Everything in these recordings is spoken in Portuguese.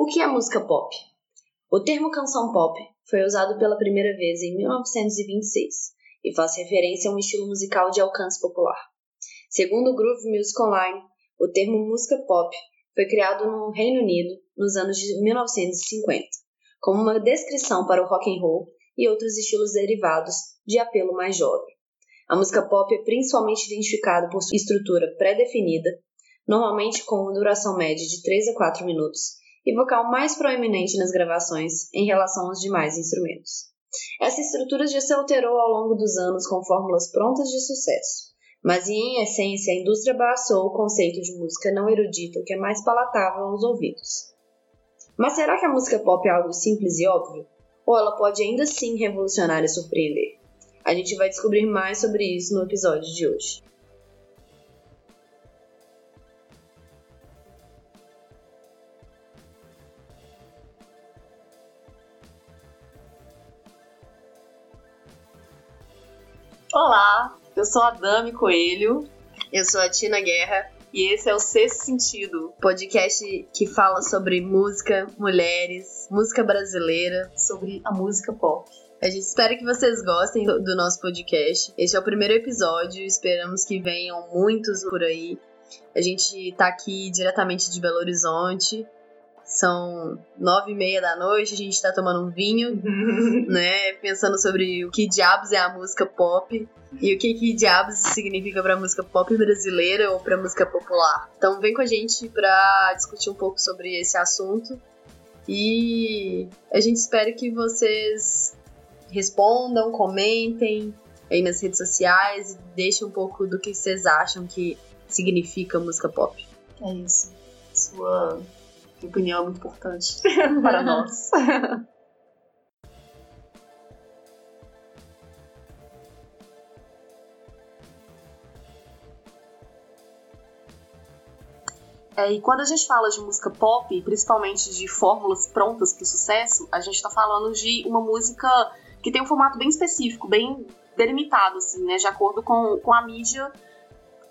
O que é música pop? O termo canção pop foi usado pela primeira vez em 1926 e faz referência a um estilo musical de alcance popular. Segundo o Groove Music Online, o termo música pop foi criado no Reino Unido nos anos de 1950, como uma descrição para o rock and roll e outros estilos derivados de apelo mais jovem. A música pop é principalmente identificada por sua estrutura pré-definida, normalmente com uma duração média de 3 a 4 minutos, e vocal mais proeminente nas gravações em relação aos demais instrumentos. Essa estrutura já se alterou ao longo dos anos com fórmulas prontas de sucesso, mas em essência a indústria abraçou o conceito de música não erudita que é mais palatável aos ouvidos. Mas será que a música pop é algo simples e óbvio? Ou ela pode ainda assim revolucionar e surpreender? A gente vai descobrir mais sobre isso no episódio de hoje. Eu sou a Dami Coelho. Eu sou a Tina Guerra. E esse é o Sexto Sentido, podcast que fala sobre música, mulheres, música brasileira, sobre a música pop. A gente espera que vocês gostem do, nosso podcast. Este é o primeiro episódio, esperamos que venham muitos por aí. A gente tá aqui diretamente de Belo Horizonte são nove e meia da noite, a gente tá tomando um vinho, né? Pensando sobre o que diabos é a música pop e o que, que diabos significa pra música pop brasileira ou pra música popular. Então vem com a gente pra discutir um pouco sobre esse assunto e a gente espera que vocês respondam, comentem aí nas redes sociais e deixem um pouco do que vocês acham que significa música pop. É isso. Sua opinião é muito importante para nós. É, e quando a gente fala de música pop, principalmente de fórmulas prontas para o sucesso, a gente está falando de uma música que tem um formato bem específico, bem delimitado, assim, né, de acordo com, com a mídia,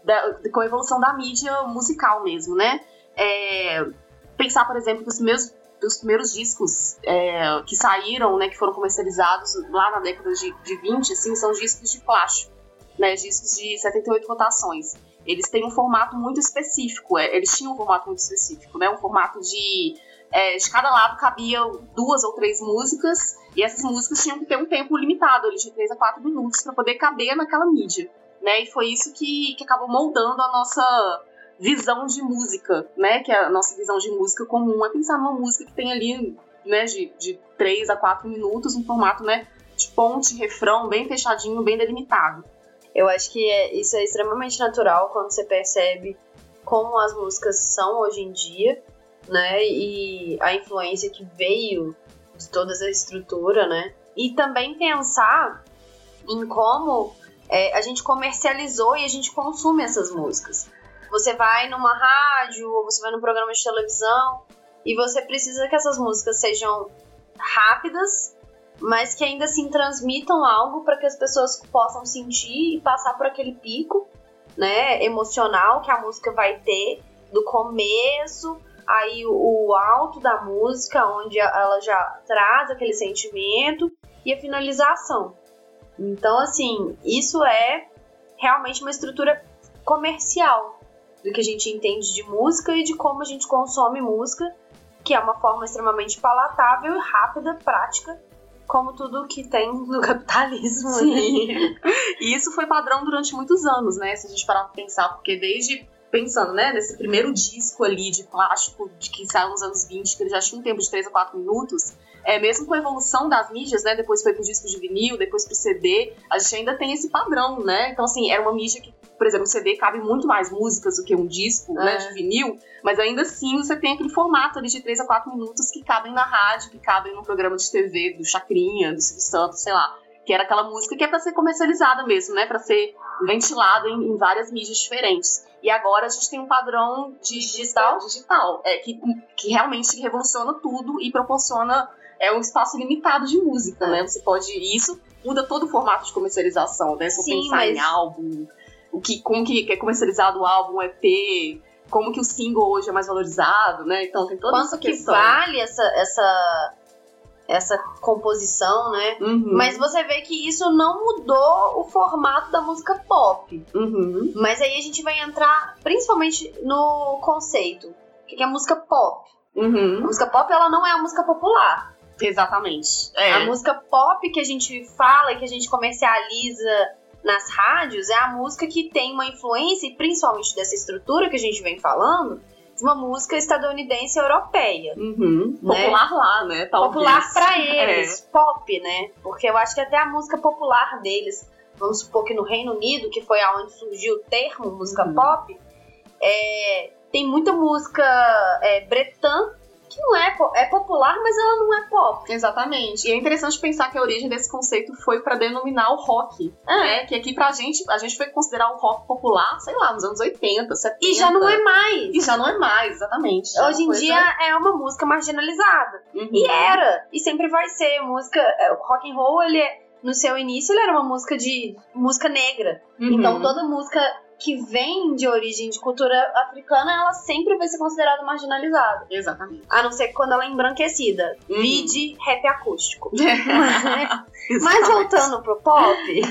da, com a evolução da mídia musical mesmo, né? É, pensar, por exemplo, que os meus os primeiros discos é, que saíram, né, que foram comercializados lá na década de, de 20, assim, são discos de plástico, né, discos de 78 rotações. Eles têm um formato muito específico, é, eles tinham um formato muito específico, né, um formato de é, de cada lado cabia duas ou três músicas, e essas músicas tinham que ter um tempo limitado, de 3 a 4 minutos, para poder caber naquela mídia. Né? E foi isso que, que acabou moldando a nossa, visão de música, né? Que a nossa visão de música comum é pensar numa música que tem ali, né, de, de 3 a 4 minutos, um formato, né, de ponte, refrão, bem fechadinho, bem delimitado. Eu acho que é, isso é extremamente natural quando você percebe como as músicas são hoje em dia, né? E a influência que veio de toda essa estrutura, né? E também pensar em como é, a gente comercializou e a gente consome essas músicas. Você vai numa rádio ou você vai num programa de televisão e você precisa que essas músicas sejam rápidas, mas que ainda assim transmitam algo para que as pessoas possam sentir e passar por aquele pico, né, emocional que a música vai ter do começo aí o, alto da música, onde ela já traz aquele sentimento e a finalização. Então, assim, isso é realmente uma estrutura comercial, do que a gente entende de música e de como a gente consome música, que é uma forma extremamente palatável e rápida, prática, como tudo que tem no capitalismo. Sim. e isso foi padrão durante muitos anos, né? Se a gente parar pra pensar, porque desde pensando, né, nesse primeiro disco ali de plástico de que saiu nos anos 20, que ele já tinha um tempo de 3 a 4 minutos, é, mesmo com a evolução das mídias, né, depois foi pro disco de vinil, depois pro CD, a gente ainda tem esse padrão, né? Então, assim, era uma mídia que por exemplo, o CD cabe muito mais músicas do que um disco, né, é. né, de vinil, mas ainda assim você tem aquele formato ali de 3 a 4 minutos que cabem na rádio, que cabem no programa de TV do Chacrinha, do Silvio Santos, sei lá. Que era aquela música que é para ser comercializada mesmo, né? Para ser ventilada em, em, várias mídias diferentes. E agora a gente tem um padrão digital, digital é, que, que realmente revoluciona tudo e proporciona é um espaço limitado de música, né? Você pode. Isso muda todo o formato de comercialização, né? Se você pensar mas... em álbum, o que, como que é comercializado o álbum, EP, como que o single hoje é mais valorizado, né? Então tem toda Quanto essa que questão. vale essa, essa, essa composição, né? Uhum. Mas você vê que isso não mudou o formato da música pop. Uhum. Mas aí a gente vai entrar principalmente no conceito. O que é música pop? A Uhum. música pop, ela não é a música popular. Exatamente. É. A música pop que a gente fala e que a gente comercializa nas rádios é a música que tem uma influência, e principalmente dessa estrutura que a gente vem falando, de uma música estadunidense europeia. Uhum. Né? Popular lá, né? Talvez. Popular pra eles, pop, né? Porque eu acho que até a música popular deles, vamos supor que no Reino Unido, que foi aonde surgiu o termo música Uhum. pop, é, tem muita música é, bretã que não é, é popular, mas ela não é pop. Exatamente. E é interessante pensar que a origem desse conceito foi pra denominar o rock, É. né? Que aqui pra gente, a gente foi considerar o rock popular, sei lá, nos anos 80, 70. E já não é mais. E já não é mais, exatamente. Já Hoje em coisa- dia é uma música marginalizada. Uhum. E era, e sempre vai ser. Música, é, o rock and roll, ele é, no seu início, ele era uma música de música negra. Uhum. Então toda música que vem de origem de cultura africana, ela sempre vai ser considerada marginalizada. Exatamente. A não ser quando ela é embranquecida. Uhum. Vide rap acústico. Mas voltando pro pop,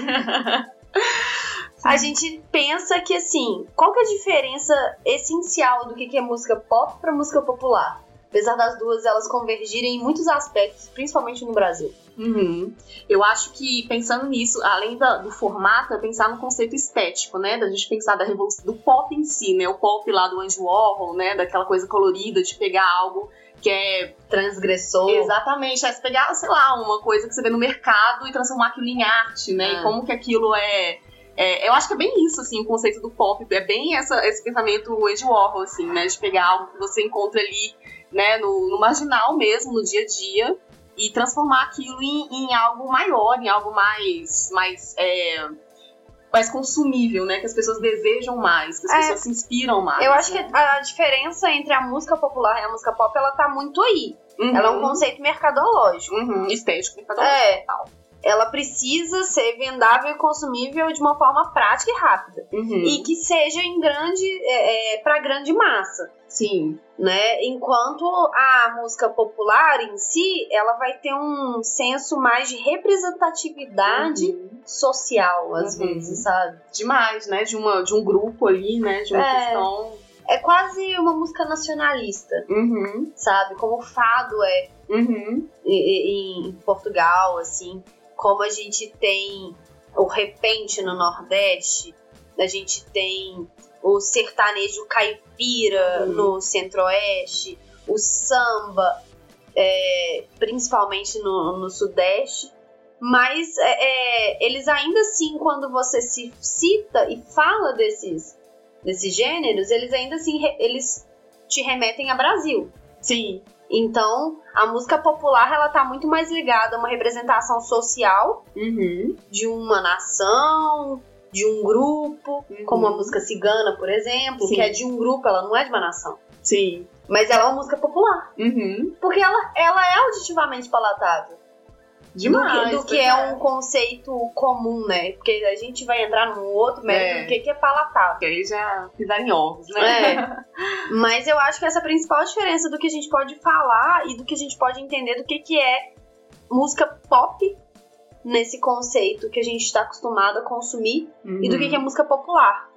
a gente pensa que assim, qual que é a diferença essencial do que que é música pop pra música popular? Apesar das duas elas convergirem em muitos aspectos, principalmente no Brasil. Uhum. Eu acho que pensando nisso, além da- do formato, é pensar no conceito estético, né? Da gente pensar da revolução do pop em si, né? O pop lá do Andy Warhol, né? Daquela coisa colorida de pegar algo que é Transgressor. exatamente, é se pegar, sei lá, uma coisa que você vê no mercado e transformar aquilo em arte, né? É. E como que aquilo é, é- eu acho que é bem isso, assim, o conceito do pop, é bem essa, esse pensamento Andy Warhol, assim, né? De pegar algo que você encontra ali, né, no, no marginal mesmo, no dia a dia, e transformar aquilo em, em algo maior, em algo mais, mais, é, mais consumível, né? Que as pessoas desejam mais, que as É. pessoas se inspiram mais. Eu acho que né? a diferença entre a música popular e a música pop, ela tá muito aí. Uhum. Ela é um conceito mercadológico. Uhum, estético, É. Ela precisa ser vendável e consumível de uma forma prática e rápida. Uhum. E que seja em grande, é, é, para grande massa. Sim. Né? Enquanto a música popular em si, ela vai ter um senso mais de representatividade Uhum. social, às Uhum. vezes, sabe? demais, né? De, uma, de um grupo ali, né? De uma É. questão. É quase uma música nacionalista, Uhum, sabe? Como o fado é uhum, em, em Portugal, assim, como a gente tem o repente no Nordeste, a gente tem o sertanejo caipira Uhum. no Centro-Oeste, o samba, é, principalmente no, no Sudeste. Mas é, é, eles ainda assim, quando você se cita e fala desses, desses gêneros, eles ainda assim eles te remetem a Brasil. Sim. Então, a música popular ela tá muito mais ligada a uma representação social Uhum. de uma nação, de um grupo, Uhum. como a música cigana, por exemplo, Sim. que é de um grupo, ela não é de uma nação. Sim. Mas ela é uma música popular, Uhum. porque ela, ela é auditivamente palatável. Demais. do que, do que é um conceito comum, né? Porque a gente vai entrar num outro mérito É. do que, que é palatável. Porque aí já pisar em ovos, né? É. Mas eu acho que essa é a principal diferença do que a gente pode falar e do que a gente pode entender do que, que é música pop nesse conceito que a gente está acostumado a consumir e do que, que é música popular.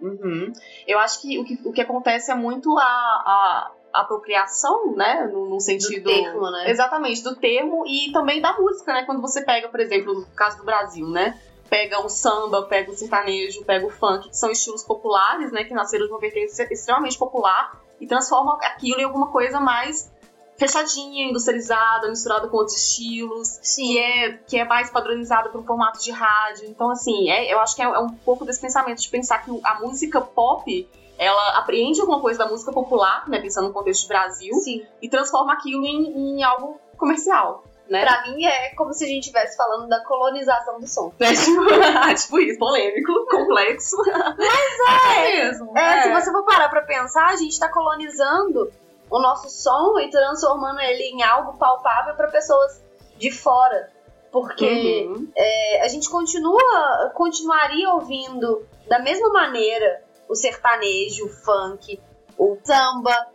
Uhum. Eu acho que o, que o que acontece é muito a, a apropriação, né? No, no sentido. Do termo, né? Exatamente, do termo e também da música, né? Quando você pega, por exemplo, no caso do Brasil, né? Pega o samba, pega o sertanejo, pega o funk, que são estilos populares, né? Que nasceram de uma vertente extremamente popular e transformam aquilo em alguma coisa mais fechadinha, industrializada, misturada com outros estilos, que é, que é mais padronizada para um formato de rádio. Então, assim, é, eu acho que é, é um pouco desse pensamento de pensar que a música pop ela apreende alguma coisa da música popular, né, pensando no contexto de Brasil, Sim. e transforma aquilo em, em algo comercial, né? Pra mim é como se a gente estivesse falando da colonização do som. É, tipo, tipo isso, polêmico, complexo. Mas é, mesmo. É, se você for parar pra pensar, a gente tá colonizando o nosso som e transformando ele em algo palpável pra pessoas de fora. Porque Uhum. é, a gente continua, continuaria ouvindo da mesma maneira o sertanejo, o funk, o samba.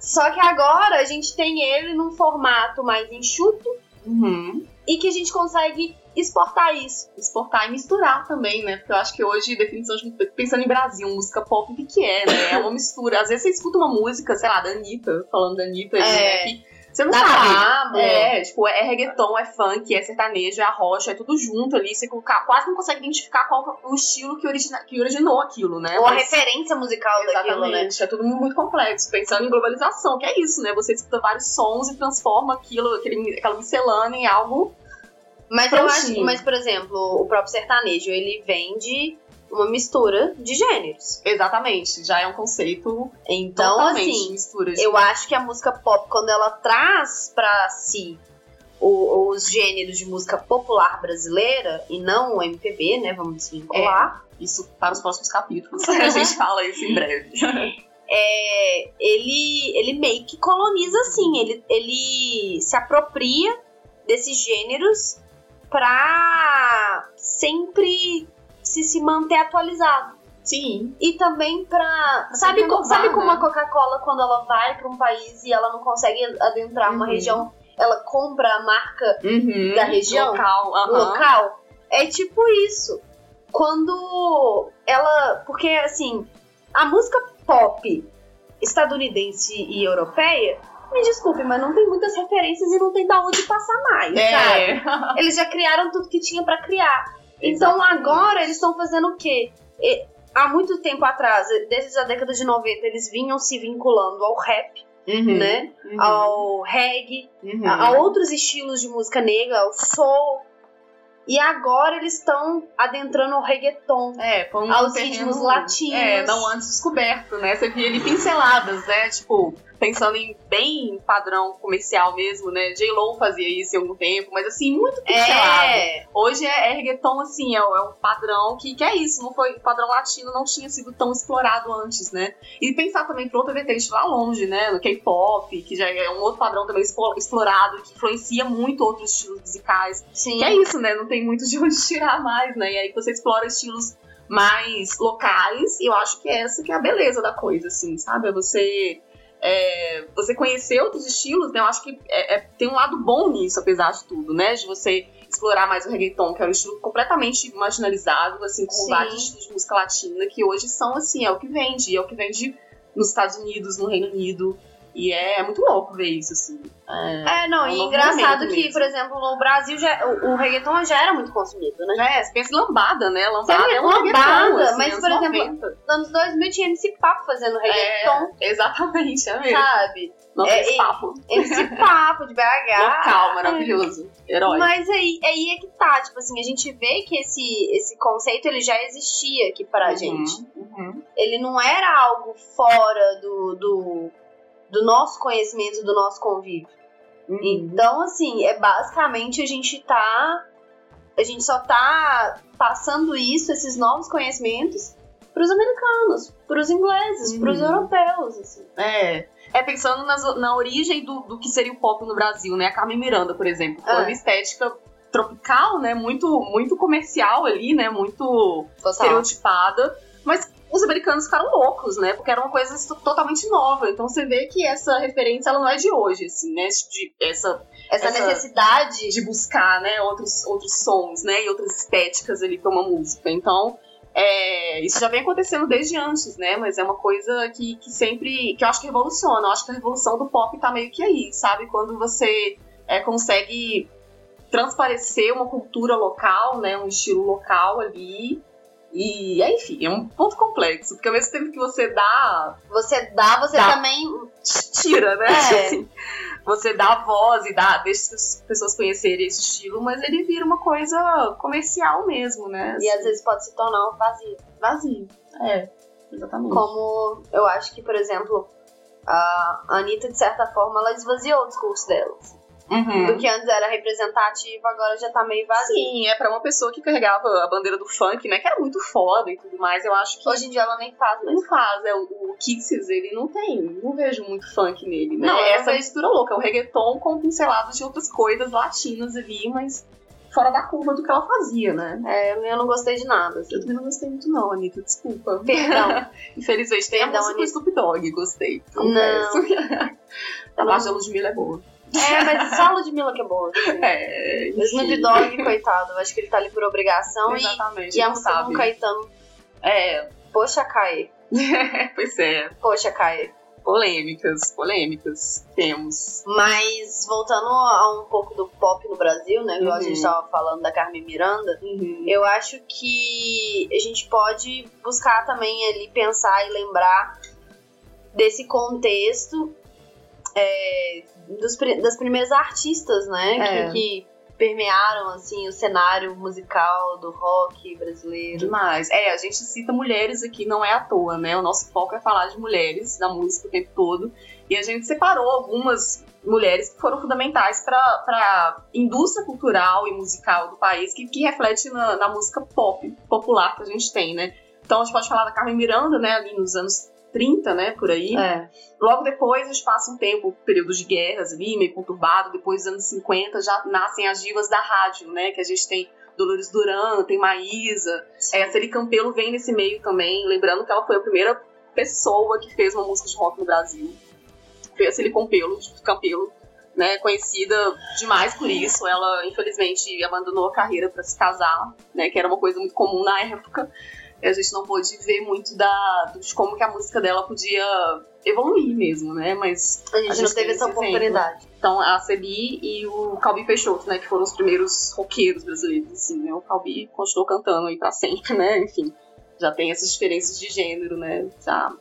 Só que agora a gente tem ele num formato mais enxuto Uhum. e que a gente consegue exportar isso. Exportar e misturar também, né? Porque eu acho que hoje, definição de, pensando em Brasil, música pop, o que, que é, né? É uma mistura. Às vezes você escuta uma música, sei lá, da Anitta, falando da Anitta, ali, né? Que você não sabe. É, tipo, é reggaeton, é funk, é sertanejo, é arrocha, é tudo junto ali. Você quase não consegue identificar qual o estilo que, origina, que originou aquilo, né? Ou a Mas- referência musical daquilo, né? É tudo muito complexo. Pensando em globalização, que é isso, né? Você escuta vários sons e transforma aquilo, aquele, aquela miscelânea em algo. Mas eu acho, mas por exemplo, o próprio sertanejo, ele vem de uma mistura de gêneros. Exatamente, já é um conceito Então, totalmente assim, mistura de eu acho que a música pop, quando ela traz pra si o- os gêneros de música popular brasileira e não o MPB, né? Vamos desvincular. isso para os próximos capítulos. a gente fala isso em breve. É, ele, ele meio que coloniza assim, ele, ele se apropria desses gêneros pra sempre se, se manter atualizado. Sim. E também pra. Sabe, sabe como né? a Coca-Cola, quando ela vai pra um país e ela não consegue adentrar uma Uhum. região, ela compra a marca Uhum. Da região? Local. aham. local? É tipo isso. Quando ela. Porque, assim, a música pop estadunidense e europeia, me desculpe, mas não tem muitas referências e não tem da onde passar mais, sabe? É. Eles já criaram tudo que tinha pra criar. Então agora eles estão fazendo o quê? E- há muito tempo atrás, desde a década de 90, eles vinham se vinculando ao rap, Uhum. né? Uhum. Ao reggae, Uhum. a, a outros estilos de música negra, ao soul. E agora eles estão adentrando ao reggaeton. É, um aos terreno, ritmos latinos. É, não antes descoberto, né? Você via ali pinceladas, né? Tipo, pensando em bem padrão comercial mesmo, né? J-Lo fazia isso em algum tempo, mas assim, muito pincelado. É, Hoje é, é reggaeton, assim, é, é um padrão que, que é isso, não foi, o padrão latino não tinha sido tão explorado antes, né? E pensar também para outra vertente lá longe, né? No K-pop, que já é um outro padrão também explorado, que influencia muito outros estilos musicais. sim. Que é isso, né? Não tem muito de onde tirar mais, né? E aí você explora estilos mais locais, e eu acho que essa que é a beleza da coisa, assim, sabe? É você. É, você conhecer outros estilos, né? Eu acho que é- é- tem um lado bom nisso, apesar de tudo, né? De você explorar mais o reggaeton, que é um estilo completamente marginalizado, assim, como Sim. vários estilos de música latina, que hoje são, assim, é o que vende, é o que vende nos Estados Unidos, no Reino Unido. E é, é muito louco ver isso, assim. É, É, não, É um e engraçado que, mesmo. por exemplo, no Brasil já, o, o reggaeton já era muito consumido, né? Já é, você pensa em lambada, né? Lambada é um Lambada, assim, mas, por exemplo, 90. Nos anos 2000 tinha MC Papo fazendo reggaeton, É, exatamente, é mesmo. sabe? Nossa, É, esse papo. MC Papo de BH. Local, maravilhoso. Herói. Mas aí, aí é que tá, tipo assim, a gente vê que esse, esse conceito ele já existia aqui pra Uhum, gente. uhum. Ele não era algo fora do, do, do nosso conhecimento, do nosso convívio. Uhum. Então, assim, é basicamente a gente tá. A gente só tá passando isso, esses novos conhecimentos, pros americanos, pros ingleses, Uhum. pros europeus, assim. É. É pensando nas- na origem do, do que seria o pop no Brasil, né? A Carmen Miranda, por exemplo. Foi Ah. uma estética tropical, né? Muito, muito comercial ali, né? Muito estereotipada. Mas os americanos ficaram loucos, né? Porque era uma coisa totalmente nova. Então você vê que essa referência ela não é de hoje, assim, né? De, essa Essa, essa- necessidade de buscar, né, outros, outros sons, né, e outras estéticas ali para uma música. Então, é, isso já vem acontecendo desde antes, né, mas é uma coisa que, que sempre, que eu acho que revoluciona. Eu acho que a revolução do pop tá meio que aí, sabe? Quando você é, consegue transparecer uma cultura local, né, um estilo local ali. E, enfim, é um ponto complexo, porque ao mesmo tempo que você dá você dá, você Dá. também. tira, né? É. Assim, você dá a voz e dá, deixa as pessoas conhecerem esse estilo, mas ele vira uma coisa comercial mesmo, né? E Assim, às vezes pode se tornar um vazio. vazio. É, exatamente. Como eu acho que, por exemplo, a Anitta, de certa forma, ela esvaziou o discurso dela. Uhum. Do que antes era representativo, agora já tá meio vazio. Sim, é pra uma pessoa que carregava a bandeira do funk, né? Que era muito foda e tudo mais. Eu acho que Hoje em dia ela nem faz mais. não faz. É, o, o Kisses, ele não tem. Não vejo muito funk nele, né? Não, é essa mistura louca. É um reggaeton com pinceladas de outras coisas latinas ali, mas fora da curva do que ela fazia, né? É, eu não gostei de nada. Assim. Eu também não gostei muito, não, Anitta, desculpa. Perdão. Infelizmente, tem Perdão, a música do. Snoop Dogg, gostei. Não. A parte da Ludmilla é boa. É, mas só a Ludmilla que é boa. assim. É, O Snoop Dogg, coitado, acho que ele tá ali por obrigação e, Exatamente. e a não música do Caetano, É, poxa, Caê. pois é. Poxa, Caê. Polêmicas, polêmicas. Temos. Mas voltando a um pouco do pop no Brasil, né? Igual a Uhum. gente tava falando da Carmen Miranda, eu acho que a gente pode buscar também ali pensar e lembrar desse contexto é, dos, das primeiras artistas, né? É. Que, que permearam assim o cenário musical do rock brasileiro. Demais. É, a gente cita mulheres aqui, não é à toa, né? O nosso foco é falar de mulheres da música o tempo todo. E a gente separou algumas mulheres que foram fundamentais para a indústria cultural e musical do país, que, que reflete na, na música pop, popular que a gente tem, né? Então a gente pode falar da Carmen Miranda, né, ali nos anos 30, né, por aí. É. Logo depois, a gente passa um tempo, período de guerras ali, meio conturbado. Depois dos anos 50, já nascem as divas da rádio, né? Que a gente tem Dolores Duran, tem Maísa. É, a Celi Campelo vem nesse meio também. Lembrando que ela foi a primeira pessoa que fez uma música de rock no Brasil. Foi a Celi Campelo, Campelo né? Conhecida demais por isso. Ela, infelizmente, abandonou a carreira para se casar, né? Que era uma coisa muito comum na época. A gente não pôde ver muito da, de como que a música dela podia evoluir mesmo, né? Mas A gente, A gente não teve essa oportunidade. então a Cebi e o Calbi Peixoto, né, que foram os primeiros roqueiros brasileiros, assim, né? O Calbi continuou cantando aí pra sempre, né? Enfim, já tem essas diferenças de gênero, né? Já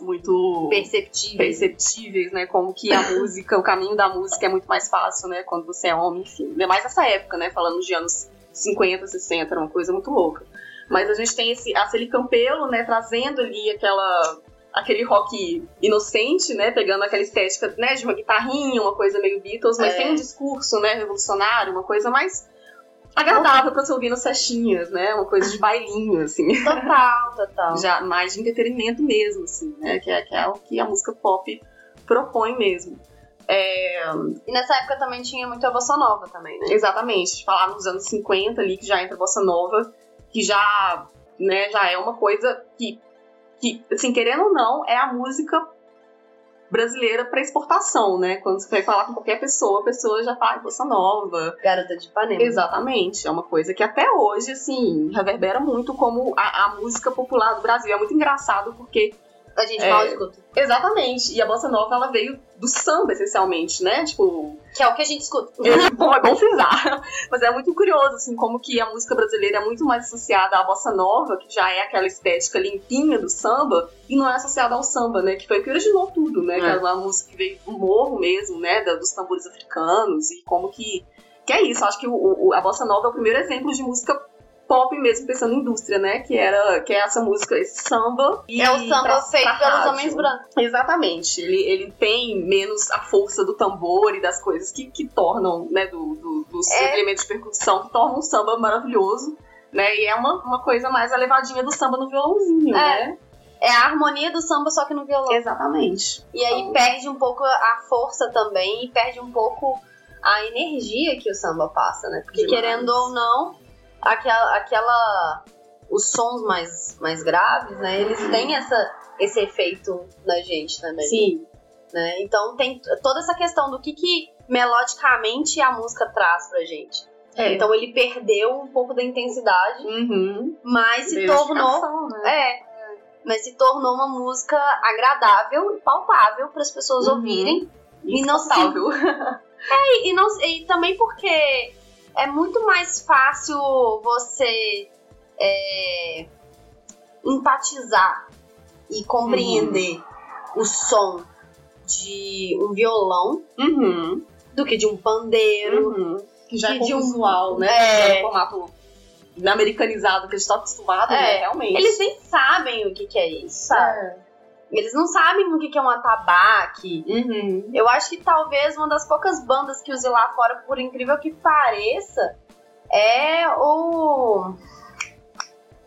muito Perceptível. perceptíveis, né? Como que a música, o caminho da música é muito mais fácil, né? Quando você é homem, enfim. Ainda mais nessa época, né? Falando de anos 50, 60, era uma coisa muito louca. Mas a gente tem esse, a Celi Campelo, né? Trazendo ali aquela aquele rock inocente, né? Pegando aquela estética, né? De uma guitarrinha, uma coisa meio Beatles, mas É. tem um discurso, né? Revolucionário, uma coisa mais agradável pra você ouvir nas festinhas, né? Uma coisa de bailinho, assim Total, total. já mais de entretenimento mesmo, assim, né? Que é, que é o que a música pop propõe mesmo. É, E nessa época também tinha muito a bossa nova também, né? exatamente, falar nos anos 50 ali, que já entra a bossa nova, que já, né, já é uma coisa que, que, assim, querendo ou não, é a música brasileira para exportação, né? Quando você vai falar com qualquer pessoa, a pessoa já fala "Ai, bossa nova, Garota de Ipanema. Exatamente, é uma coisa que até hoje, assim, reverbera muito como a, a música popular do Brasil. É muito engraçado porque A gente É. mal escuta. Exatamente. E a bossa nova, ela veio do samba, essencialmente, né? Tipo, Que é o que a gente escuta. é bom, é bom frisar. Mas é muito curioso, assim, como que a música brasileira é muito mais associada à bossa nova, que já é aquela estética limpinha do samba, e não é associada ao samba, né? Que foi o que originou tudo, né? É. Que é uma música que veio do morro mesmo, né? Dos tambores africanos, e como que... Que é isso, acho que o, o- a bossa nova é o primeiro exemplo de música pop mesmo, pensando em indústria, né? Que era que é essa música, esse samba. É o samba pra- feito pra pelos homens brancos. Exatamente. Ele, ele tem menos a força do tambor e das coisas que, que tornam, né, do, do- dos É. elementos de percussão, que tornam um samba maravilhoso, né? E é uma, uma coisa mais elevadinha do samba no violãozinho, É. né? É a harmonia do samba, só que no violão. Exatamente. E aí Então- perde um pouco a força também e perde um pouco a energia que o samba passa, né? Porque Demais. querendo ou não, aquela, aquela os sons mais, mais graves, né? Eles têm essa, esse efeito na gente também. Sim. Né? Então tem toda essa questão do que, que melodicamente a música traz pra gente. É. Então ele perdeu um pouco da intensidade, Uhum. mas se tornou né? é. Mas se tornou uma música agradável e palpável para as pessoas Uhum. ouvirem. E E não se-. E, e não, e também porque é muito mais fácil você é, empatizar e compreender o som de um violão Uhum. do que de um pandeiro. Uhum. Que já é de um- usual, né? É. Já no formato americanizado que a gente tá acostumado, É. né? Realmente. Eles nem sabem o que, que é isso, sabe? É. Eles não sabem o que, é um atabaque. Uhum. Eu acho que talvez uma das poucas bandas que use lá fora, por incrível que pareça, é o.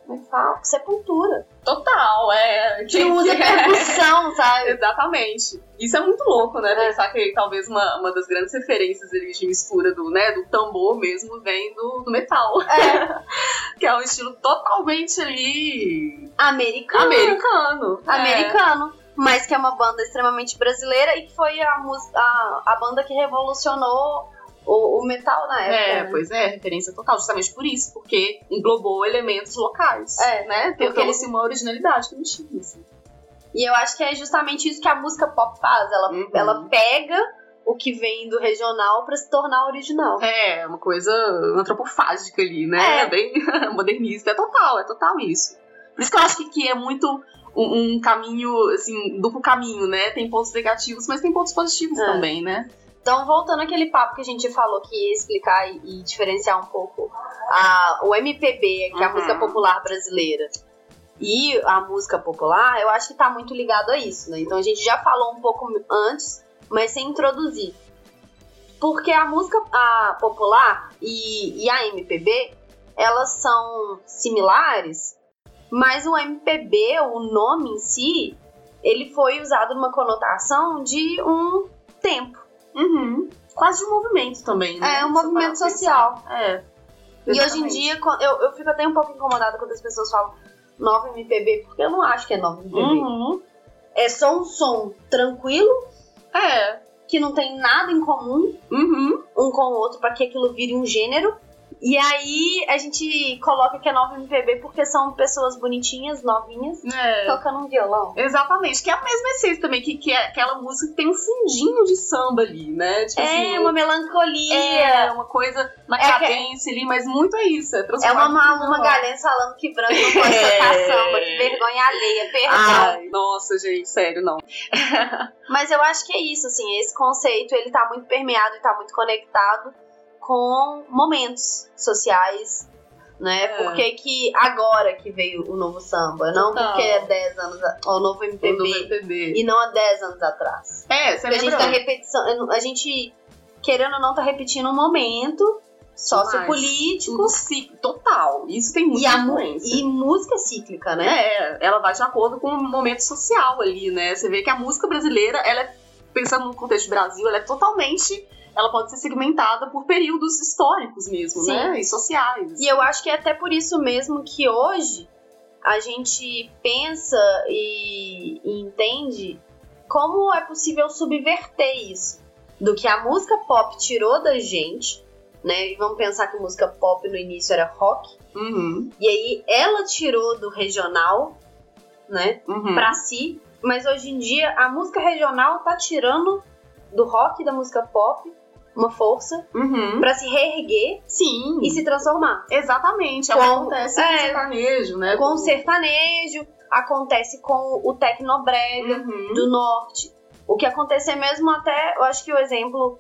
Como é que fala? Sepultura. Total, é. Que usa percussão, sabe? Exatamente. Isso é muito louco, né? Pensar que talvez uma, uma das grandes referências ali de mistura do, né, do tambor mesmo vem do, do metal. É. que é um estilo totalmente ali. Americano. Americano. É. Americano. Mas que é uma banda extremamente brasileira e que foi a, a, a banda que revolucionou o, o metal na época. É, né? pois é, referência total, justamente por isso, porque englobou elementos locais. É, né? porque Tornou-se uma originalidade que não tinha. Assim. E eu acho que é justamente isso que a música pop faz. Ela, Uhum. ela pega o que vem do regional pra se tornar original. É, uma coisa antropofágica ali, né? É. Bem modernista. É total, é total isso. Por isso que eu acho que, que é muito um, um caminho, assim, duplo caminho, né? Tem pontos negativos, mas tem pontos positivos É. também, né? Então, voltando àquele papo que a gente falou que ia explicar e, e diferenciar um pouco a, o MPB, que é a Uhum. música popular brasileira, e a música popular, eu acho que tá muito ligado a isso, né? Então a gente já falou um pouco antes, mas sem introduzir. Porque a música a popular e, e a MPB, elas são similares, mas o MPB, o nome em si, ele foi usado numa conotação de um tempo. Uhum. Quase um movimento também, né? É, um movimento social. É. E hoje em Exatamente. dia, eu, eu fico até um pouco incomodada quando as pessoas falam nova MPB, porque eu não acho que é nova MPB. Uhum. É só um som tranquilo, É. que não tem nada em comum Uhum. um com o outro para que aquilo vire um gênero. E aí a gente coloca que é nova MPB porque são pessoas bonitinhas, novinhas, É. tocando um violão. Exatamente, que é a mesma essência também, que, que é aquela música que tem um fundinho de samba ali, né? Tipo assim, É uma melancolia. É, uma coisa na É que- cadência ali, mas muito é isso. É, É uma, uma, tudo uma numa- galera falando que branco não pode tocar É. samba, que vergonha alheia, perdão. Ai, nossa, gente, sério, não. Mas eu acho que é isso, assim, esse conceito ele tá muito permeado e tá muito conectado com momentos sociais, né? É. Porque que agora que veio o novo samba, não Total. porque é 10 anos, o novo MPB, Do MPB. e não há 10 anos atrás. É, você Porque a gente tá repetindo, a gente querendo ou não tá repetindo um momento sociopolítico ciclo, total. Isso tem muita e, influência. e música cíclica, né? É, ela vai de acordo com o momento social ali, né? Você vê que a música brasileira, ela é, pensando no contexto do Brasil, ela é totalmente. Ela pode ser segmentada por períodos históricos mesmo, Sim. né? E sociais. E eu acho que é até por isso mesmo que hoje a gente pensa e, e entende como é possível subverter isso. Do que a música pop tirou da gente, né? E vamos pensar que música pop no início era rock. Uhum, E aí ela tirou do regional, né? uhum. Pra si. Mas hoje em dia a música regional tá tirando do rock e da música pop uma força Uhum. pra se reerguer Sim. e se transformar. Exatamente, é Com- que acontece é. com o sertanejo, né? com o sertanejo, acontece com o tecnobrega Uhum. do norte. O que acontecer mesmo até, eu acho que o exemplo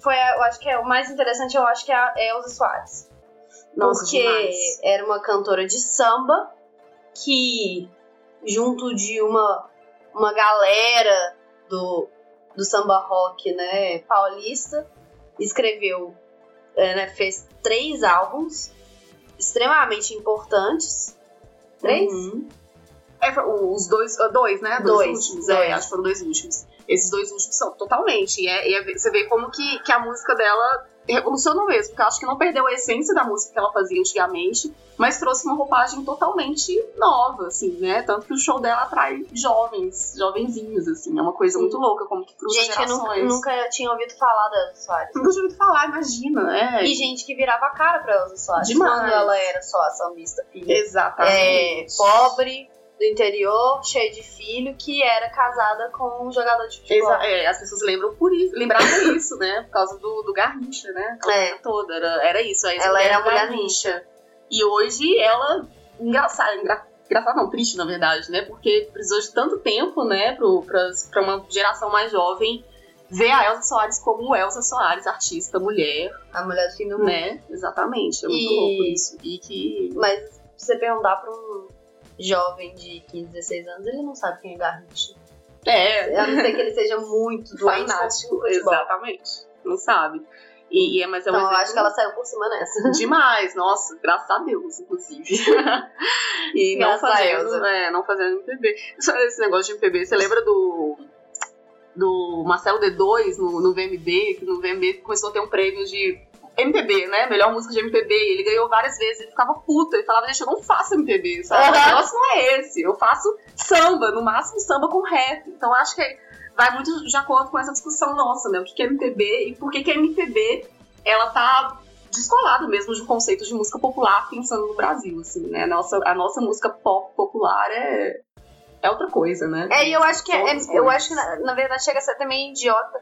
foi, eu acho que é o mais interessante, eu acho que é a Elza Soares. Nossa, porque demais. era uma cantora de samba que, junto de uma, uma galera do, do samba rock, né, paulista, escreveu, é, né, fez três álbuns extremamente importantes. Três? Uhum. É, os dois, dois, né? Dois, últimos, dois. É, acho que foram dois últimos. Esses dois últimos são totalmente. E, é, e é- você vê como que, que a música dela revolucionou mesmo. Porque eu acho que não perdeu a essência da música que ela fazia antigamente, mas trouxe uma roupagem totalmente nova, assim, né? Tanto que o show dela atrai jovens, jovenzinhos, assim. É uma coisa muito louca, como que cruza Gente, eu nunca, gerações. nunca tinha ouvido falar da Elza Soares. Nunca tinha ouvido falar, imagina, é. E gente que virava a cara pra Elza Soares. Demais. Quando ela era só a sambista filha. É, Exatamente. pobre, do interior, cheia de filho, que era casada com um jogador de futebol. Exa- é, as pessoas lembram por isso, lembravam isso, né? Por causa do, do Garrincha, né? Aquela É. toda. Era, era isso. a Ela era a mulher Garrincha. E hoje ela. Engraçada, engra, engraçado não, triste na verdade, né? Porque precisou de tanto tempo, né, pro, pra, pra uma geração mais jovem ver a Elsa Soares como Elsa Soares, artista, mulher, A mulher do fim do mundo. né? Exatamente. É muito E- louco isso. E que. Mas se você perguntar pra um jovem de 15, 16 anos, ele não sabe quem é Garrincha. É, A não ser que ele seja muito doente fanático, exatamente. Não sabe. E, e é, mas é um Então eu acho que ela saiu por cima nessa. demais, nossa, graças a Deus, inclusive. e não Graças fazendo, é, não fazendo MPB. Esse negócio de MPB, você lembra do do Marcelo D2 no, no VMB, que no VMB começou a ter um prêmio de MPB, né? Melhor música de MPB. E ele ganhou várias vezes, ele ficava puta. Ele falava, gente, eu não faço MPB, sabe? O Aham. negócio não é esse. Eu faço samba, no máximo samba com rap. Então acho que vai muito de acordo com essa discussão nossa, né? O que é MPB e por que que a MPB, ela tá descolada mesmo de um conceito de música popular pensando no Brasil, assim, né? A nossa, a nossa música pop popular é, é outra coisa, né? É, e eu acho que é- eu acho que na, na verdade chega a ser meio idiota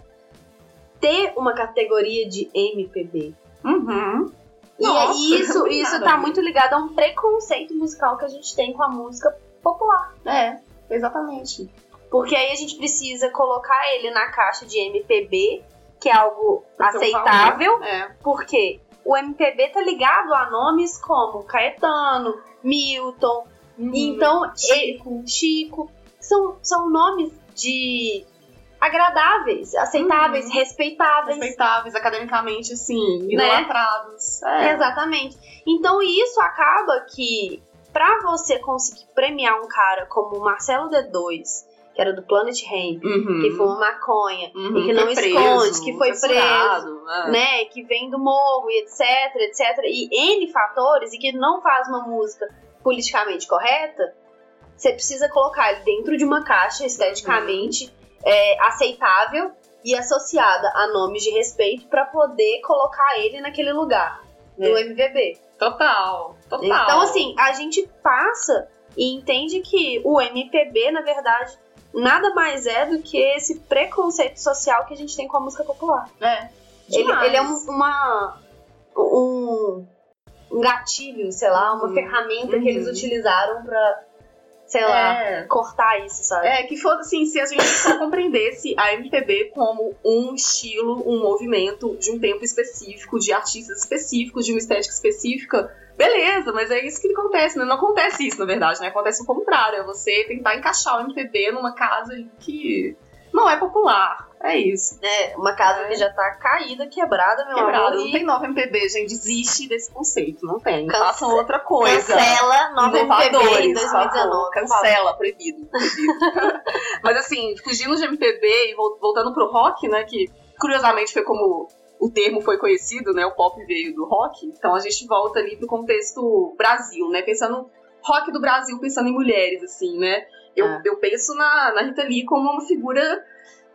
ter uma categoria de MPB. Uhum. E Nossa, aí isso, isso tá muito ligado a um preconceito musical que a gente tem com a música popular. É, exatamente. Porque aí a gente precisa colocar ele na caixa de MPB, que é algo aceitável. É. porque o MPB tá ligado a nomes como Caetano, Milton, Uhum. então Chico, Chico são, são nomes de agradáveis, aceitáveis, Uhum. respeitáveis. respeitáveis academicamente, assim, Né? idolatrados. É. Exatamente. Então isso acaba que pra você conseguir premiar um cara como o Marcelo D2, que era do Planet Hemp, Uhum. que fuma maconha, Uhum. e que não Foi esconde, que foi censurado, né? né, que vem do morro e etc, etc, e N fatores, e que não faz uma música politicamente correta, você precisa colocar ele dentro de uma caixa esteticamente é, aceitável e associada a nomes de respeito pra poder colocar ele naquele lugar do É. MVB. Total, total. Então, assim, a gente passa e entende que o MPB, na verdade, nada mais é do que esse preconceito social que a gente tem com a música popular. É. Ele, ele é um, uma. Um, um gatilho, sei lá, uma Uhum. ferramenta que eles Uhum. utilizaram pra, sei lá, É. cortar isso, sabe? É, que foda assim, se a gente só compreendesse a MPB como um estilo, um movimento de um tempo específico, de artistas específicos, de uma estética específica, beleza, mas é isso que acontece, né? Não acontece isso, na verdade, né? Acontece o contrário, é você tentar encaixar o MPB numa casa que não é popular. É isso. É, uma casa É. que já tá caída, quebrada, meu Quebrado. amor. Não tem nova MPB, gente. Desiste desse conceito. Não tem. Cance- Façam outra coisa. Cancela nova MPB em Inovadores, por favor. 2019. por favor. Cancela, proibido. proibido. Mas assim, fugindo de MPB e vol- voltando pro rock, né? Que curiosamente foi como o termo foi conhecido, né? O pop veio do rock. Então a gente volta ali pro contexto Brasil, né? Pensando rock do Brasil, pensando em mulheres, assim, né? Eu, É. eu penso na, na Rita Lee como uma figura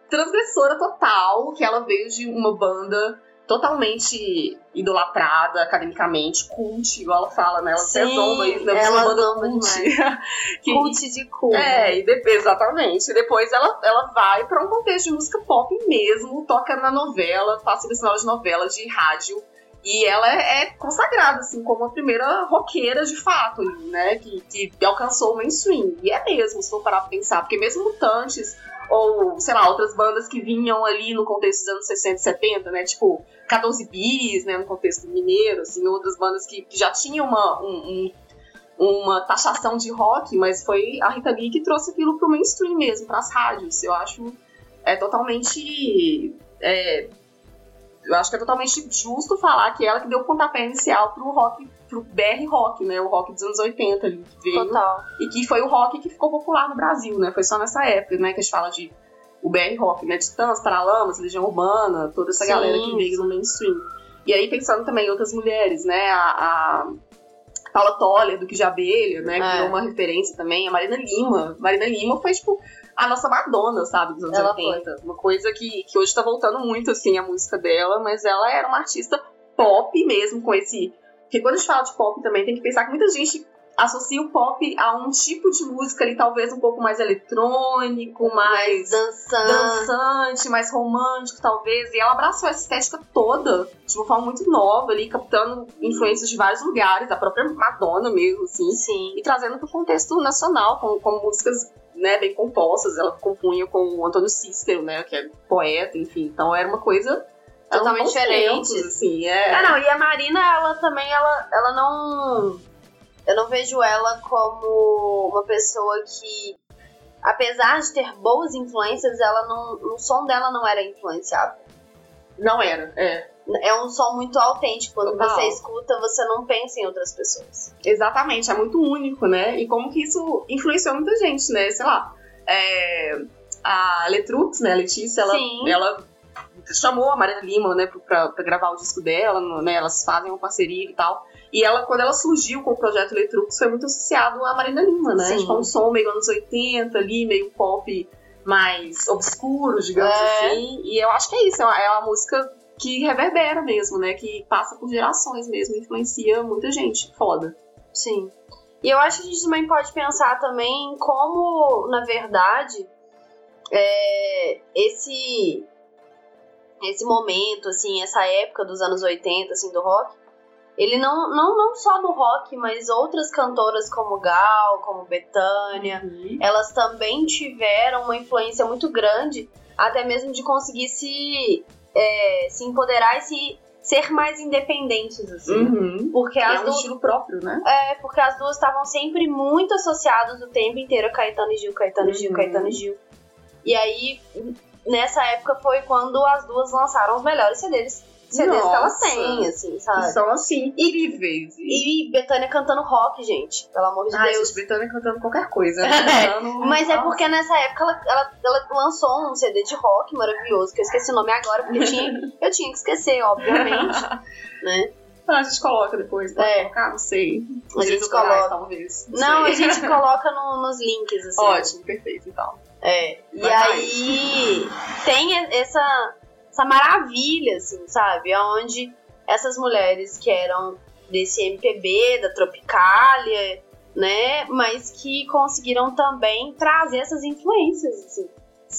transgressora total, que ela veio de uma banda totalmente idolatrada academicamente, cult, igual ela fala, né? Ela até zomba isso, né? ela Uma banda zomba cult. Que- Cult de cu. é, exatamente. E depois ela, ela vai pra um contexto de música pop mesmo, toca na novela, faz trilha sonora de novela, de rádio. E ela é, é consagrada, assim, como a primeira roqueira de fato, né? Que, que alcançou o mainstream. E é mesmo, se for parar pra pensar. Porque mesmo Mutantes, ou, sei lá, outras bandas que vinham ali no contexto dos anos 60 e 70, né? Tipo, 14 Bis, né? No contexto mineiro, assim, outras bandas que, que já tinham uma, um- um, uma taxação de rock, mas foi a Rita Lee que trouxe aquilo pro mainstream mesmo, pras rádios. Eu acho é totalmente. é, eu acho que é totalmente justo falar que ela que deu o pontapé inicial pro rock, pro BR rock, né? O rock dos anos 80 ali, que veio. Total. E que foi o rock que ficou popular no Brasil, né? Foi só nessa época, né? Que a gente fala de o BR rock, né? Titãs, Paralamas, Legião Urbana, toda essa Sim, galera que veio sim. no mainstream. E aí pensando também em outras mulheres, né? A, a Paula Toller, do Que de Abelha, né? Que É. uma referência também. A Marina Lima. Marina Lima foi, tipo, a nossa Madonna, sabe? Dos anos Ela 80. Uma coisa que, que hoje tá voltando muito, assim, a música dela. Mas ela era uma artista pop mesmo, com esse... Porque quando a gente fala de pop também, tem que pensar que muita gente associa o pop a um tipo de música ali, talvez um pouco mais eletrônico, mais Mais dançando. dançante, mais romântico, talvez. E ela abraçou essa estética toda de uma forma muito nova ali, captando influências de vários lugares, da própria Madonna mesmo, assim, Sim. e trazendo para o contexto nacional, com, com músicas né, bem compostas. Ela compunha com o Antônio Cícero, né, que é poeta, enfim. Então era uma coisa Totalmente diferente. tempos, assim, é. Ah, não, e a Marina, ela também, ela, ela não. Eu não vejo ela como uma pessoa que, apesar de ter boas influências, ela não. O som dela não era influenciável. Não era, é. É um som muito autêntico. Quando Total. você escuta, você não pensa em outras pessoas. Exatamente, é muito único, né? E como que isso influenciou muita gente, né? Sei lá. é, a Letrux, né, a Letícia, ela, Sim. ela chamou a Maria Lima, né, pra, pra gravar o disco dela, né? Elas fazem uma parceria e tal. E ela, quando ela surgiu com o projeto Letrux, foi muito associado à Marina Lima, né? Sim. Tipo, um som meio anos 80 ali, meio pop mais obscuro, digamos É. assim. E eu acho que é isso, é uma, é uma música que reverbera mesmo, né? Que passa por gerações mesmo, influencia muita gente. Foda. Sim. E eu acho que a gente também pode pensar também em como, na verdade, é, esse esse momento, assim, essa época dos anos 80, assim, do rock, ele não, não, não só no rock, mas outras cantoras como Gal, como Betânia, elas também tiveram uma influência muito grande, até mesmo de conseguir se, é, se empoderar e se ser mais independentes, assim. Uhum. Porque É as um duas estilo próprio, né? é, porque as duas estavam sempre muito associadas o tempo inteiro a Caetano e Gil, Caetano e Gil, Uhum. Caetano e Gil. E aí, nessa época foi quando as duas lançaram os melhores CDs, CDs que elas Nossa. têm, assim, Que sabe? são assim, incríveis. E... E Betânia cantando rock, gente, pelo amor de Ai, Deus. Britânia cantando qualquer coisa. Né? Cantando- Mas é Nossa. porque nessa época ela, ela, ela lançou um CD de rock maravilhoso, que eu esqueci o nome agora, porque eu tinha, eu tinha que esquecer, obviamente. né? Ah, a gente coloca depois, pode É. colocar? Não sei. A gente coloca. talvez. Não, a sei. gente coloca no- nos links, assim. Ótimo, perfeito, então. É, e Vai, aí tem essa, essa maravilha, assim, sabe? Onde essas mulheres que eram desse MPB, da Tropicália, né? Mas que conseguiram também trazer essas influências, assim.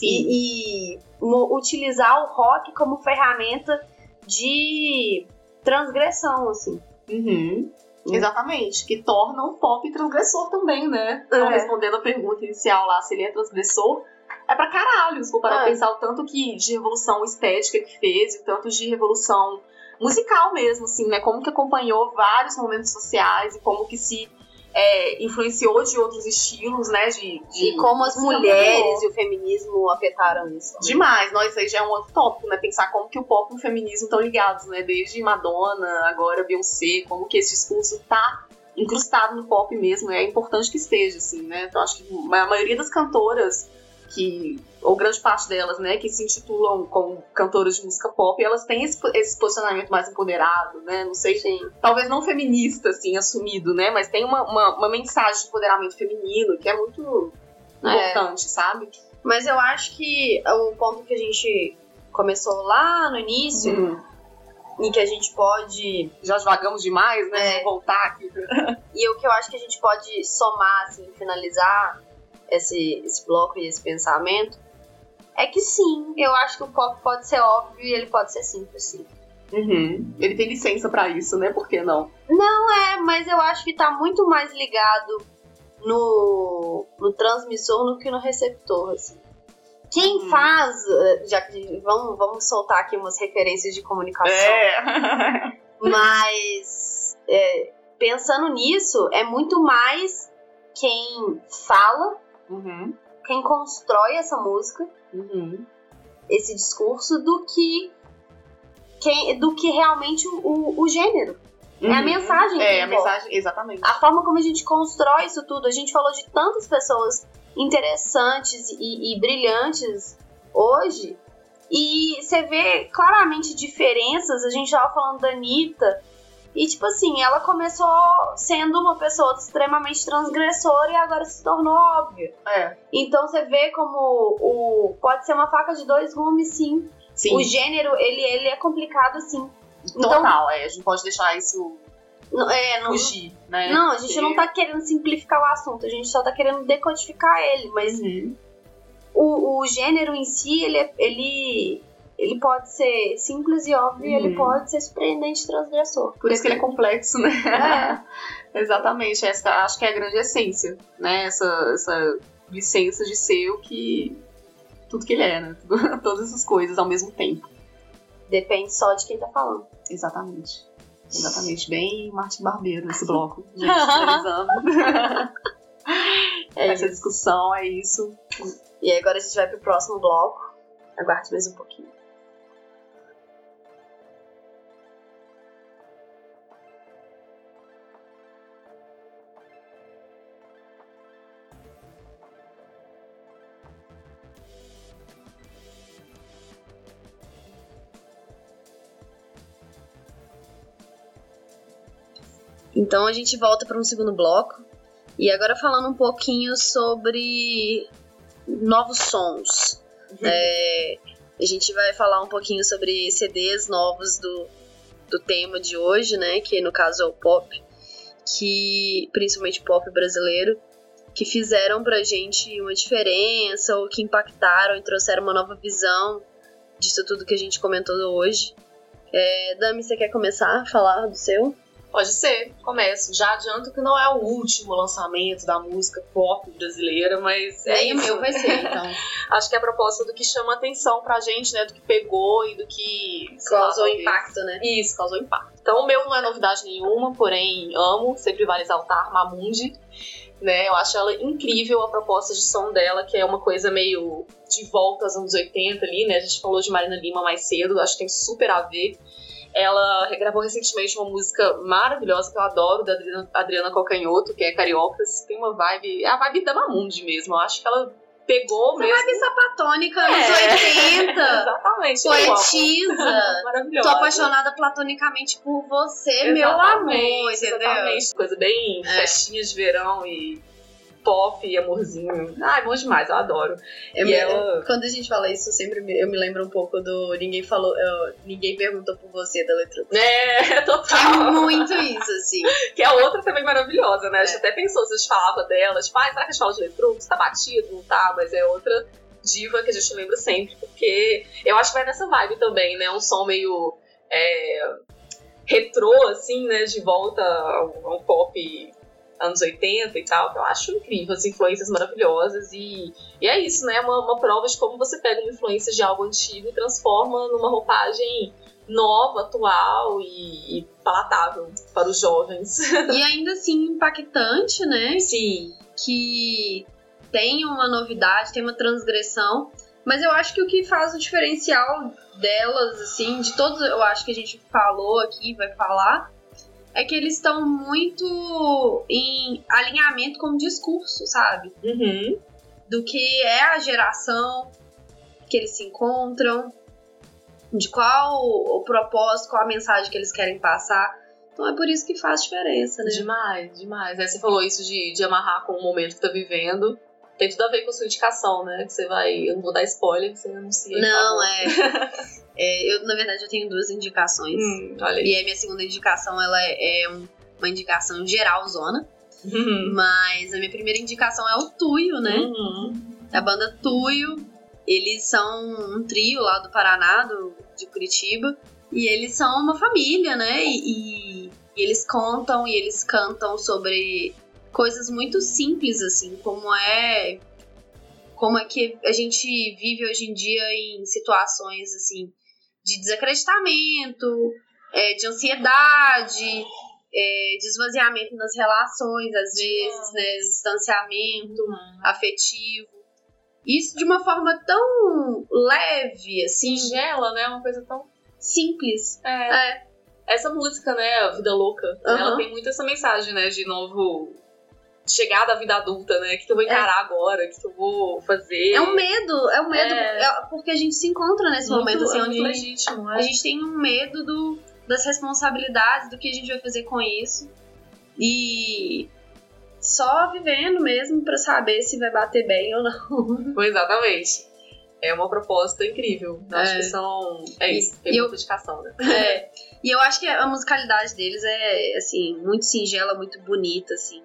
E, e utilizar o rock como ferramenta de transgressão, assim. Uhum. Exatamente, que torna o pop transgressor também, né? Então, É. respondendo a pergunta inicial lá, se ele é transgressor, é pra caralho. Se for parar É. pensar o tanto que de revolução estética que fez, e o tanto de revolução musical mesmo, assim, né? Como que acompanhou vários momentos sociais e como que se é, influenciou de outros estilos, né? De, de E como as Isso mulheres e o feminismo afetaram isso. também. Demais, nós aí já é um outro tópico, né? Pensar como que o pop e o feminismo estão ligados, né? Desde Madonna, agora Beyoncé, como que esse discurso tá incrustado no pop mesmo. É importante que esteja, assim, né? Então acho que a maioria das cantoras que, ou grande parte delas, né, que se intitulam como cantoras de música pop, elas têm esse, esse posicionamento mais empoderado, né? Não sei Sim. talvez não feminista, assim, assumido, né? Mas tem uma, uma, uma mensagem de empoderamento feminino que é muito É. importante, sabe? Mas eu acho que o ponto que a gente começou lá no início, Hum, e que a gente pode. já devagamos demais, né? É. Voltar aqui. E o que eu acho que a gente pode somar, assim, finalizar esse, esse bloco e esse pensamento, é que sim, eu acho que o pop pode ser óbvio e ele pode ser simples, sim. Uhum. Ele tem licença pra isso, né? Por que não? É, mas eu acho que tá muito mais ligado no, no transmissor do que no receptor, assim. Quem Hum. faz, eh, já que vamos, vamos soltar aqui umas referências de comunicação, É. Mas é, pensando nisso, é muito mais quem fala, uhum. quem constrói essa música, Uhum. esse discurso, do que quem, do que realmente o, o gênero. É a Uhum. mensagem que É, a mensagem, exatamente. A forma como a gente constrói isso tudo. A gente falou de tantas pessoas interessantes e, e brilhantes hoje. E você vê claramente diferenças. A gente tava falando da Anitta. E, tipo assim, ela começou sendo uma pessoa extremamente transgressora e agora se tornou óbvia. É. Então você vê como o pode ser uma faca de dois gumes, sim. Sim, O gênero, ele, ele é complicado, sim. total. é. A gente pode deixar isso É, não, fugir, né? Não, a gente Porque- não tá querendo simplificar o assunto, a gente só tá querendo decodificar ele, mas Uhum. o, o gênero em si, ele, é- ele, ele pode ser simples e óbvio, e ele Uhum. pode ser surpreendente e transgressor. Por isso que ele é complexo, né? É, Exatamente, essa acho que é a grande essência, né? Essa, essa licença de ser o que. Tudo que ele é, né? Todas essas coisas ao mesmo tempo. depende só de quem tá falando. Exatamente. Exatamente. Bem Martin Barbeiro esse bloco. Gente, finalizando. É Essa isso. discussão é isso. E agora a gente vai pro próximo bloco. Aguarde mais um pouquinho. Então a gente volta para um segundo bloco. E agora falando um pouquinho sobre novos sons. Uhum. É, a gente vai falar um pouquinho sobre CDs novos do, do tema de hoje, né? Que no caso é o pop, que principalmente pop brasileiro, que fizeram pra gente uma diferença, ou que impactaram e trouxeram uma nova visão disso tudo que a gente comentou hoje. É, Dami, você quer começar a falar do seu? Pode ser, começo. Já adianto que não é o último lançamento da música pop brasileira, mas é Nem isso. o meu vai ser, então. Acho que é a proposta do que chama atenção pra gente, né? Do que pegou e do que... Causou lá, impacto, né? Isso, causou impacto. Então o meu não é novidade nenhuma, porém amo, sempre vale exaltar Mamundi. Né, eu acho ela incrível a proposta de som dela, que é uma coisa meio de volta aos anos 80 ali, né? A gente falou de Marina Lima mais cedo, acho que tem super a ver. Ela regravou recentemente uma música maravilhosa que eu adoro, da Adriana, Adriana Calcanhoto, que é Cariocas. Tem uma vibe. É a vibe da Mamundi mesmo. Eu acho que ela pegou Essa mesmo. vibe sapatônica, anos É. 80. Exatamente. Poetisa. Maravilhosa. Tô apaixonada platonicamente por você, meu Exatamente, amor, entendeu? Exatamente. Coisa bem É. festinha de verão e pop e amorzinho. Ai, bom demais, eu adoro. Eu E me- ela- Quando a gente fala isso, eu sempre me, eu me lembro um pouco do Ninguém falou, eu- ninguém perguntou por você da letra. É, é total. muito isso, assim. Que a outra também maravilhosa, né? A gente até pensou, se a gente falava dela, tipo, ai, será que a gente fala de Letrux? Tá batido, não tá? Mas é outra diva que a gente lembra sempre, porque eu acho que vai nessa vibe também, né? Um som meio é, retrô, assim, né? De volta ao, ao pop anos 80 e tal, que eu acho incrível, as influências maravilhosas e, e é isso, né? Uma, uma prova de como você pega uma influência de algo antigo e transforma numa roupagem nova, atual e, e palatável para os jovens. E ainda assim impactante, né? Sim. Que tem uma novidade, tem uma transgressão. Mas eu acho que o que faz o diferencial delas, assim, de todos, eu acho que a gente falou aqui, vai falar, é que eles estão muito em alinhamento com o discurso, sabe? Uhum. do que é a geração que eles se encontram, de qual o propósito, qual a mensagem que eles querem passar. Então é por isso que faz diferença, né? Demais, demais. Aí você falou isso de, de amarrar com o momento que tá vivendo. Tem tudo a ver com a sua indicação, né? Que você vai. Eu não vou dar spoiler, você anuncia. Não, é. é, Eu, na verdade, eu tenho duas indicações. Hum. E a minha segunda indicação, ela é, é um- uma indicação geral zona. Uhum. Mas a minha primeira indicação é o Tuyo, né? Uhum. da banda Tuyo. Eles são um trio lá do Paraná, do, de Curitiba. E eles são uma família, né? E, e- e eles contam e eles cantam sobre coisas muito simples, assim, como é. Como é que a gente vive hoje em dia em situações, assim, de desacreditamento, é, de ansiedade, é, de esvaziamento nas relações, às vezes, né? Distanciamento afetivo. Isso de uma forma tão leve, assim, Singela, né? Uma coisa tão. simples. É. É, Essa música, né? A Vida Louca, Aham. ela tem muito essa mensagem, né? De novo. Chegar da vida adulta, né? O que, que eu vou encarar agora? O que, que eu vou fazer? é um medo, é um medo, É. é porque a gente se encontra nesse muito, momento, assim, é onde a legítimo, a é. gente tem um medo do, das responsabilidades, do que a gente vai fazer com isso. E só vivendo mesmo pra saber se vai bater bem ou não. Foi exatamente. É uma proposta incrível. Eu Acho É. que são. É E- isso, tem e eu- muita dedicação, né? É, e eu acho que a musicalidade deles é, assim, muito singela, muito bonita, assim.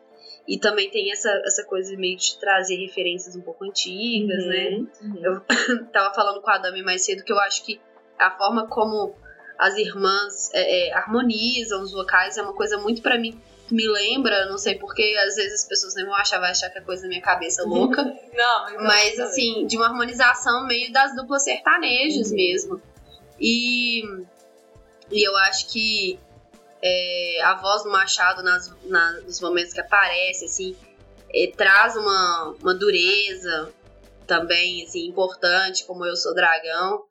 E também tem essa, essa coisa meio de trazer referências um pouco antigas, né? Uhum. Eu tava falando com a Dami mais cedo que eu acho que a forma como as irmãs é, é, harmonizam os vocais é uma coisa muito pra mim me lembra, não sei porque às vezes as pessoas nem vão achar, vai achar que é coisa da minha cabeça louca, Não, mas, mas assim, de uma harmonização meio das duplas sertanejas Uhum. mesmo. E, e eu acho que é, a voz do Machado nas, na- nos momentos que aparece, assim, é, traz uma, uma dureza também, assim, importante, como Eu Sou Dragão,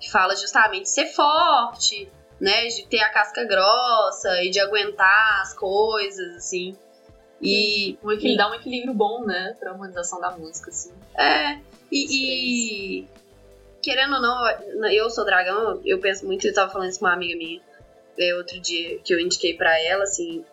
que fala justamente de ser forte, né, de ter a casca grossa e de aguentar as coisas, assim. E, Um equilíbrio, dá um equilíbrio bom, né? Pra harmonização da música, assim. É, e, e querendo ou não, eu sou dragão, eu penso muito, eu tava falando isso com uma amiga minha é, outro dia que eu indiquei pra ela, assim,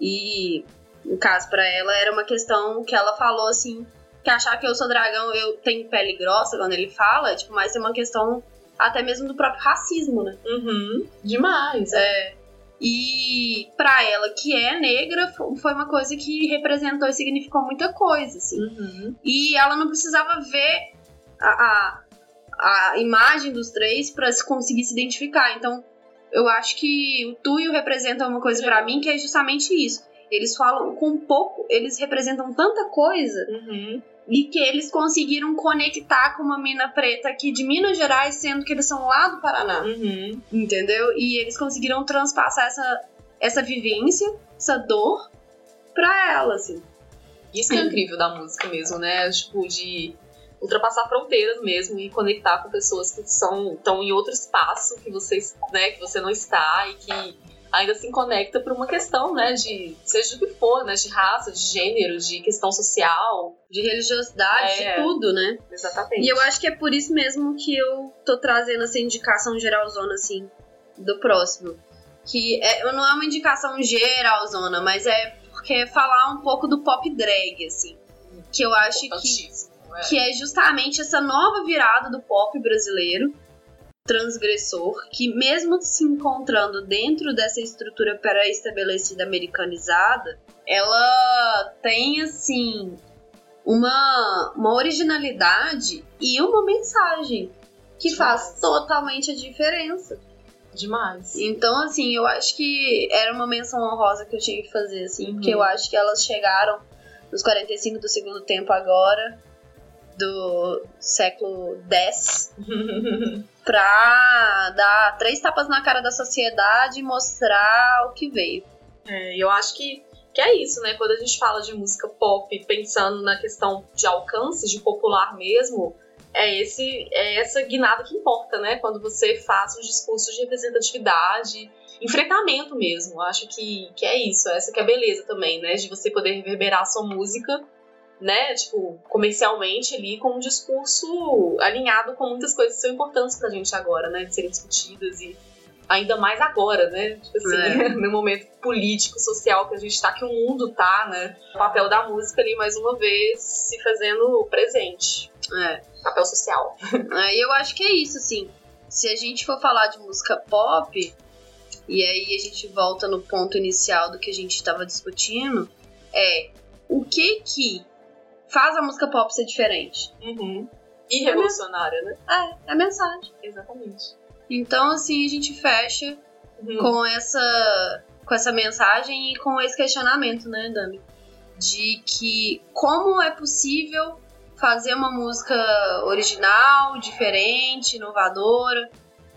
E, no caso, para ela, era uma questão que ela falou assim: que achar que eu sou dragão, eu tenho pele grossa quando ele fala, tipo, mas é uma questão até mesmo do próprio racismo, né? Uhum. Demais. É. E para ela, que é negra, foi uma coisa que representou e significou muita coisa, assim. Uhum. E ela não precisava ver a, a, a imagem dos três para conseguir se identificar. Então, eu acho que o Tuyo representa uma coisa para mim que é justamente isso. Eles falam com pouco, eles representam tanta coisa uhum. e que eles conseguiram conectar com uma mina preta aqui de Minas Gerais, sendo que eles são lá do Paraná. Uhum. Entendeu? E eles conseguiram transpassar essa, essa vivência, essa dor pra ela, assim. Isso que é incrível da música mesmo, né? Tipo, de ultrapassar fronteiras mesmo e conectar com pessoas que são estão em outro espaço que você, né, que você não está e que ainda se conecta por uma questão, né, de seja o que for, né, de raça, de gênero, de questão social, de religiosidade, é, de tudo, né? Exatamente. E eu acho que é por isso mesmo que eu tô trazendo essa indicação geralzona assim do próximo, que é, não é uma indicação geralzona, mas é porque é falar um pouco do pop drag assim, que eu acho que. Que é justamente essa nova virada do pop brasileiro transgressor que, mesmo se encontrando dentro dessa estrutura pré-estabelecida americanizada, ela tem, assim, uma, uma originalidade e uma mensagem que Demais. faz totalmente a diferença. Demais. Então, assim, eu acho que era uma menção honrosa que eu tinha que fazer, assim, uhum. porque eu acho que elas chegaram nos 45 do segundo tempo agora do século X pra dar três tapas na cara da sociedade e mostrar o que veio. É, eu acho que, que é isso, né? Quando a gente fala de música pop, pensando na questão de alcance, de popular mesmo, é, esse, é essa guinada que importa, né? Quando você faz os discursos de representatividade, enfrentamento mesmo. Acho que, que é isso, essa que é a beleza também, né? De você poder reverberar a sua música né, tipo, comercialmente ali, com um discurso alinhado com muitas coisas que são importantes pra gente agora, né, de serem discutidas e ainda mais agora, né, tipo assim, é. no momento político, social que a gente tá, que o mundo tá, né, o papel da música ali, mais uma vez, se fazendo presente. É. Papel social. É, e eu acho que é isso, assim, se a gente for falar de música pop, e aí a gente volta no ponto inicial do que a gente estava discutindo, é o que que faz a música pop ser diferente. Uhum. E revolucionária, né? É, é a mensagem. Exatamente. Então, assim, a gente fecha uhum. com essa com essa mensagem e com esse questionamento, né, Dami? De que como é possível fazer uma música original, diferente, inovadora,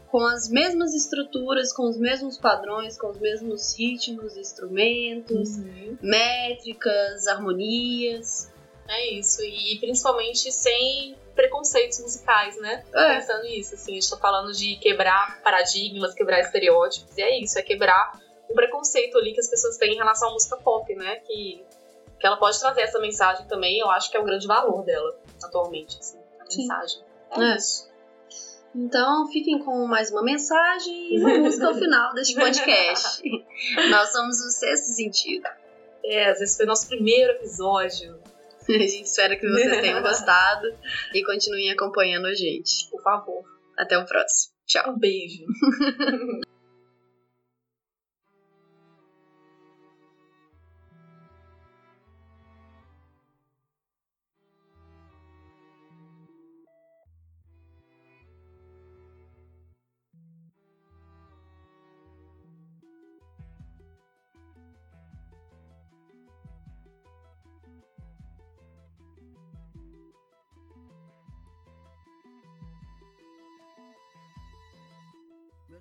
com as mesmas estruturas, com os mesmos padrões, com os mesmos ritmos, instrumentos, uhum. métricas, harmonias, é isso, e principalmente sem preconceitos musicais, né? É. Pensando nisso, assim, a gente tá falando de quebrar paradigmas, quebrar estereótipos, e é isso, é quebrar o preconceito ali que as pessoas têm em relação à música pop, né? Que, que ela pode trazer essa mensagem também, eu acho que é um grande valor dela, atualmente, assim, a Sim. mensagem. É, é isso. Então, fiquem com mais uma mensagem e uma música ao final deste podcast. Nós somos o Sexto Sentido. É, esse foi nosso primeiro episódio. A gente espera que vocês tenham gostado e continuem acompanhando a gente. Por favor. Até o próximo. Tchau. Um beijo.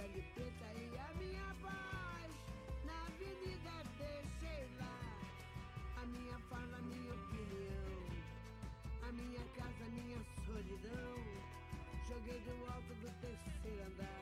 pele preta e a minha voz na avenida deixei lá a minha fala, a minha opinião, a minha casa, a minha solidão. Joguei do alto do terceiro andar.